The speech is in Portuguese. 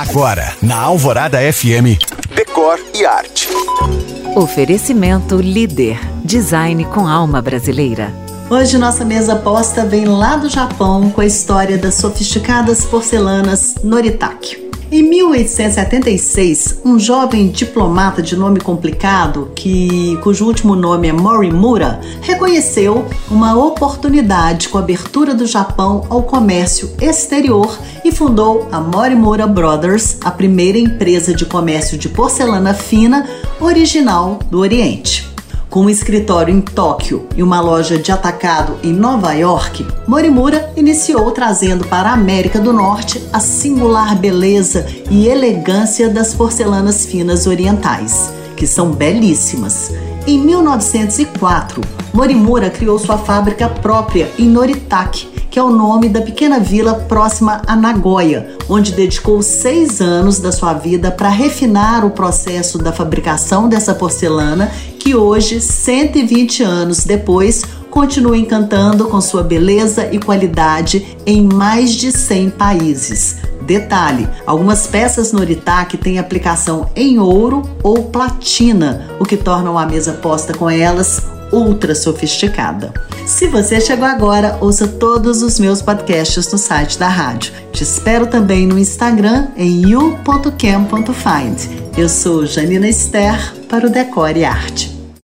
Agora, na Alvorada FM, Decor e Arte. Oferecimento Líder. Design com alma brasileira. Hoje nossa mesa posta vem lá do Japão com a história das sofisticadas porcelanas Noritake. Em 1876, um jovem diplomata de nome complicado, que, cujo último nome é Morimura, reconheceu uma oportunidade com a abertura do Japão ao comércio exterior e fundou a Morimura Brothers, a primeira empresa de comércio de porcelana fina original do Oriente. Com um escritório em Tóquio e uma loja de atacado em Nova York, Morimura iniciou trazendo para a América do Norte a singular beleza e elegância das porcelanas finas orientais, que são belíssimas. Em 1904, Morimura criou sua fábrica própria em Noritake, que é o nome da pequena vila próxima a Nagoya, onde dedicou seis anos da sua vida para refinar o processo da fabricação dessa porcelana que hoje, 120 anos depois, continua encantando com sua beleza e qualidade em mais de 100 países. Detalhe: algumas peças Noritake têm aplicação em ouro ou platina, o que torna a mesa posta com elas ultra sofisticada. Se você chegou agora, ouça todos os meus podcasts no site da rádio. Te espero também no Instagram em you.cam.find. Eu sou Janina Esther para o Decore Arte.